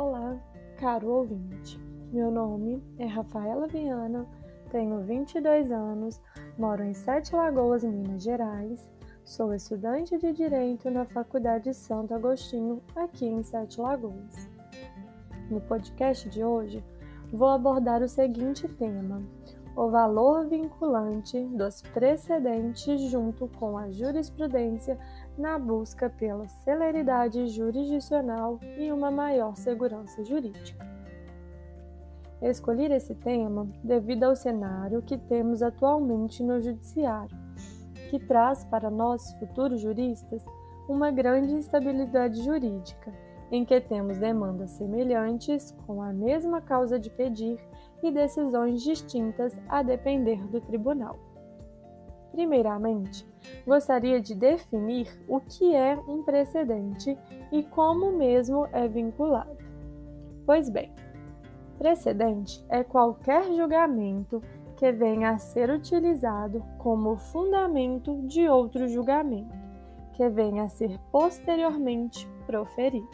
Olá, caro ouvinte. Meu nome é Rafaela Viana, tenho 22 anos, moro em Sete Lagoas, Minas Gerais. Sou estudante de Direito na Faculdade Santo Agostinho, aqui em Sete Lagoas. No podcast de hoje, vou abordar o seguinte tema: o valor vinculante dos precedentes junto com a jurisprudência na busca pela celeridade jurisdicional e uma maior segurança jurídica. Escolhi esse tema devido ao cenário que temos atualmente no Judiciário, que traz para nós, futuros juristas, uma grande instabilidade jurídica, em que temos demandas semelhantes com a mesma causa de pedir e decisões distintas a depender do tribunal. Primeiramente, gostaria de definir o que é um precedente e como mesmo é vinculado. Pois bem, precedente é qualquer julgamento que venha a ser utilizado como fundamento de outro julgamento, que venha a ser posteriormente proferido.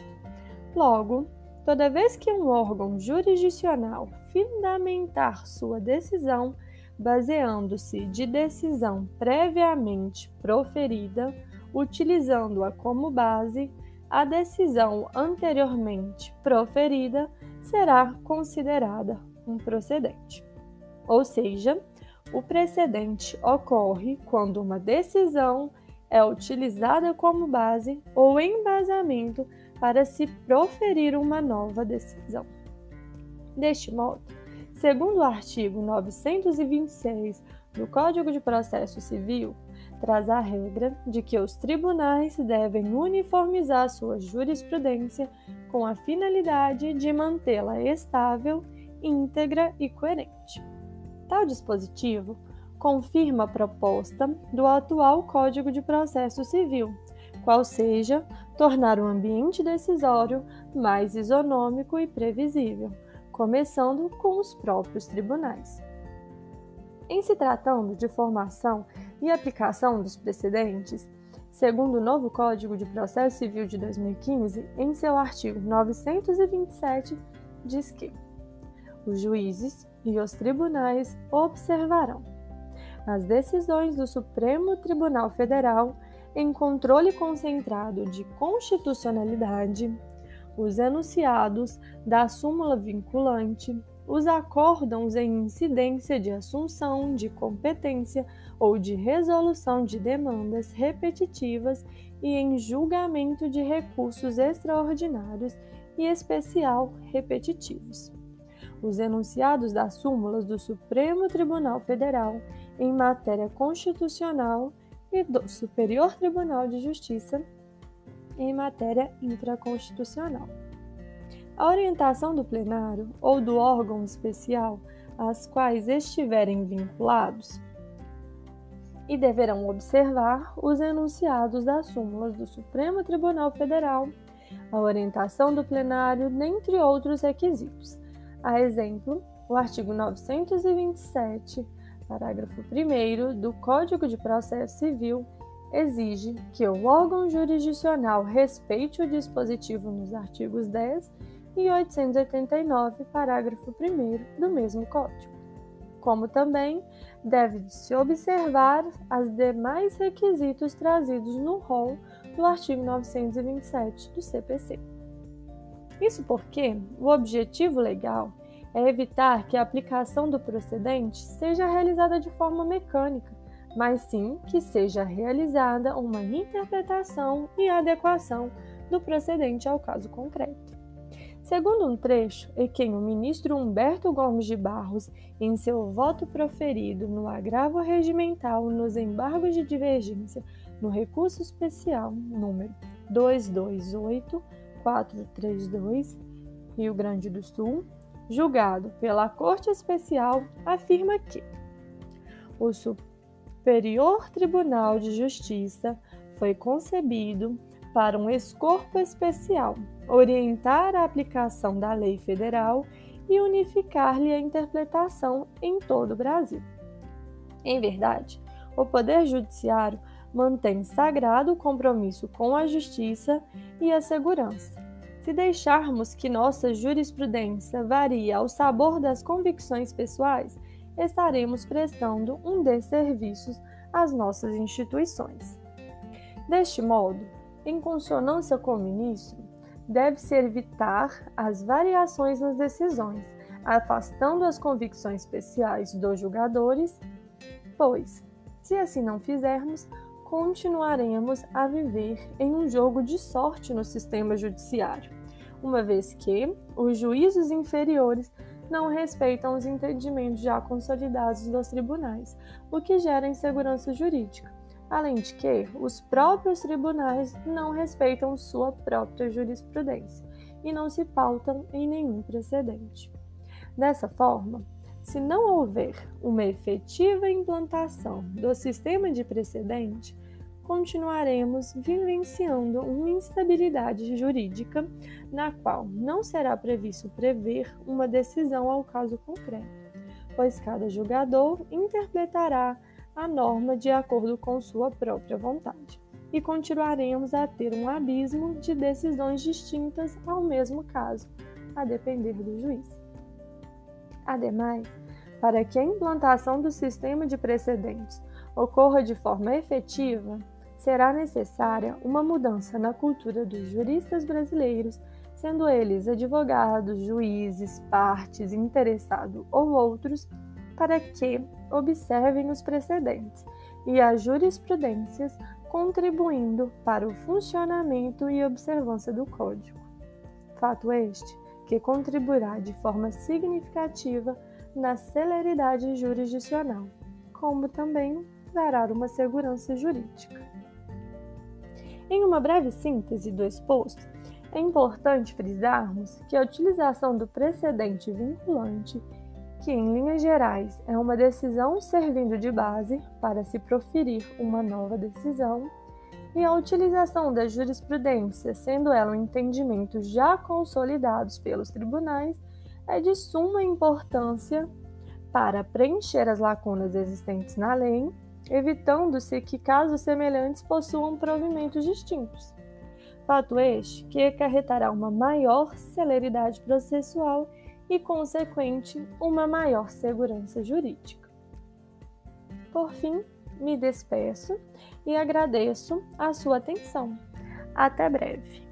Logo, toda vez que um órgão jurisdicional fundamentar sua decisão baseando-se de decisão previamente proferida, utilizando-a como base, a decisão anteriormente proferida será considerada um procedente. Ou seja, o precedente ocorre quando uma decisão é utilizada como base ou embasamento para se proferir uma nova decisão. Deste modo, Segundo o artigo 926 do Código de Processo Civil, traz a regra de que os tribunais devem uniformizar sua jurisprudência com a finalidade de mantê-la estável, íntegra e coerente. Tal dispositivo confirma a proposta do atual Código de Processo Civil, qual seja tornar o ambiente decisório mais isonômico e previsível começando com os próprios tribunais. Em se tratando de formação e aplicação dos precedentes, segundo o novo Código de Processo Civil de 2015, em seu artigo 927, diz que os juízes e os tribunais observarão as decisões do Supremo Tribunal Federal em controle concentrado de constitucionalidade, os enunciados da súmula vinculante, os acórdãos em incidência de assunção de competência ou de resolução de demandas repetitivas e em julgamento de recursos extraordinários e especial repetitivos. Os enunciados das súmulas do Supremo Tribunal Federal em matéria constitucional e do Superior Tribunal de Justiça em matéria infraconstitucional. A orientação do plenário ou do órgão especial às quais estiverem vinculados e deverão observar os enunciados das súmulas do Supremo Tribunal Federal, a orientação do plenário, dentre outros requisitos. A exemplo, o artigo 927, parágrafo 1 do Código de Processo Civil exige que o órgão jurisdicional respeite o dispositivo nos artigos 10 e 889, parágrafo 1 do mesmo Código. Como também deve-se observar os demais requisitos trazidos no rol do artigo 927 do CPC. Isso porque o objetivo legal é evitar que a aplicação do procedente seja realizada de forma mecânica mas sim que seja realizada uma interpretação e adequação do procedente ao caso concreto. Segundo um trecho em que o ministro Humberto Gomes de Barros, em seu voto proferido no agravo regimental nos embargos de divergência no recurso especial número 228432, Rio Grande do Sul, julgado pela Corte Especial, afirma que o Supremo Superior Tribunal de Justiça foi concebido para um escorpo especial, orientar a aplicação da lei federal e unificar-lhe a interpretação em todo o Brasil. Em verdade, o Poder Judiciário mantém sagrado o compromisso com a justiça e a segurança, Se deixarmos que nossa jurisprudência varie ao sabor das convicções pessoais, estaremos prestando um desserviço às nossas instituições. Deste modo, em consonância com o ministro, deve-se evitar as variações nas decisões, afastando as convicções especiais dos julgadores, pois, se assim não fizermos, continuaremos a viver em um jogo de sorte no sistema judiciário, uma vez que os juízos inferiores não respeitam os entendimentos já consolidados dos tribunais, o que gera insegurança jurídica. Além de que, os próprios tribunais não respeitam sua própria jurisprudência e não se pautam em nenhum precedente. Dessa forma, se não houver uma efetiva implantação do sistema de precedente, continuaremos vivenciando uma instabilidade jurídica na qual não será previsto prever uma decisão ao caso concreto, pois cada julgador interpretará a norma de acordo com sua própria vontade, e continuaremos a ter um abismo de decisões distintas ao mesmo caso, a depender do juiz. Ademais, para que a implantação do sistema de precedentes ocorra de forma efetiva, será necessária uma mudança na cultura dos juristas brasileiros, sendo eles advogados, juízes, partes, interessados ou outros, para que observem os precedentes e as jurisprudências, contribuindo para o funcionamento e observância do Código. Fato este que contribuirá de forma significativa na celeridade jurisdicional, como também dará uma segurança jurídica. Em uma breve síntese do exposto, é importante frisarmos que a utilização do precedente vinculante, que em linhas gerais é uma decisão servindo de base para se proferir uma nova decisão, e a utilização da jurisprudência, sendo ela um entendimento já consolidados pelos tribunais, é de suma importância para preencher as lacunas existentes na lei evitando-se que casos semelhantes possuam provimentos distintos. Fato este que acarretará uma maior celeridade processual e, consequente, uma maior segurança jurídica. Por fim, me despeço e agradeço a sua atenção. Até breve!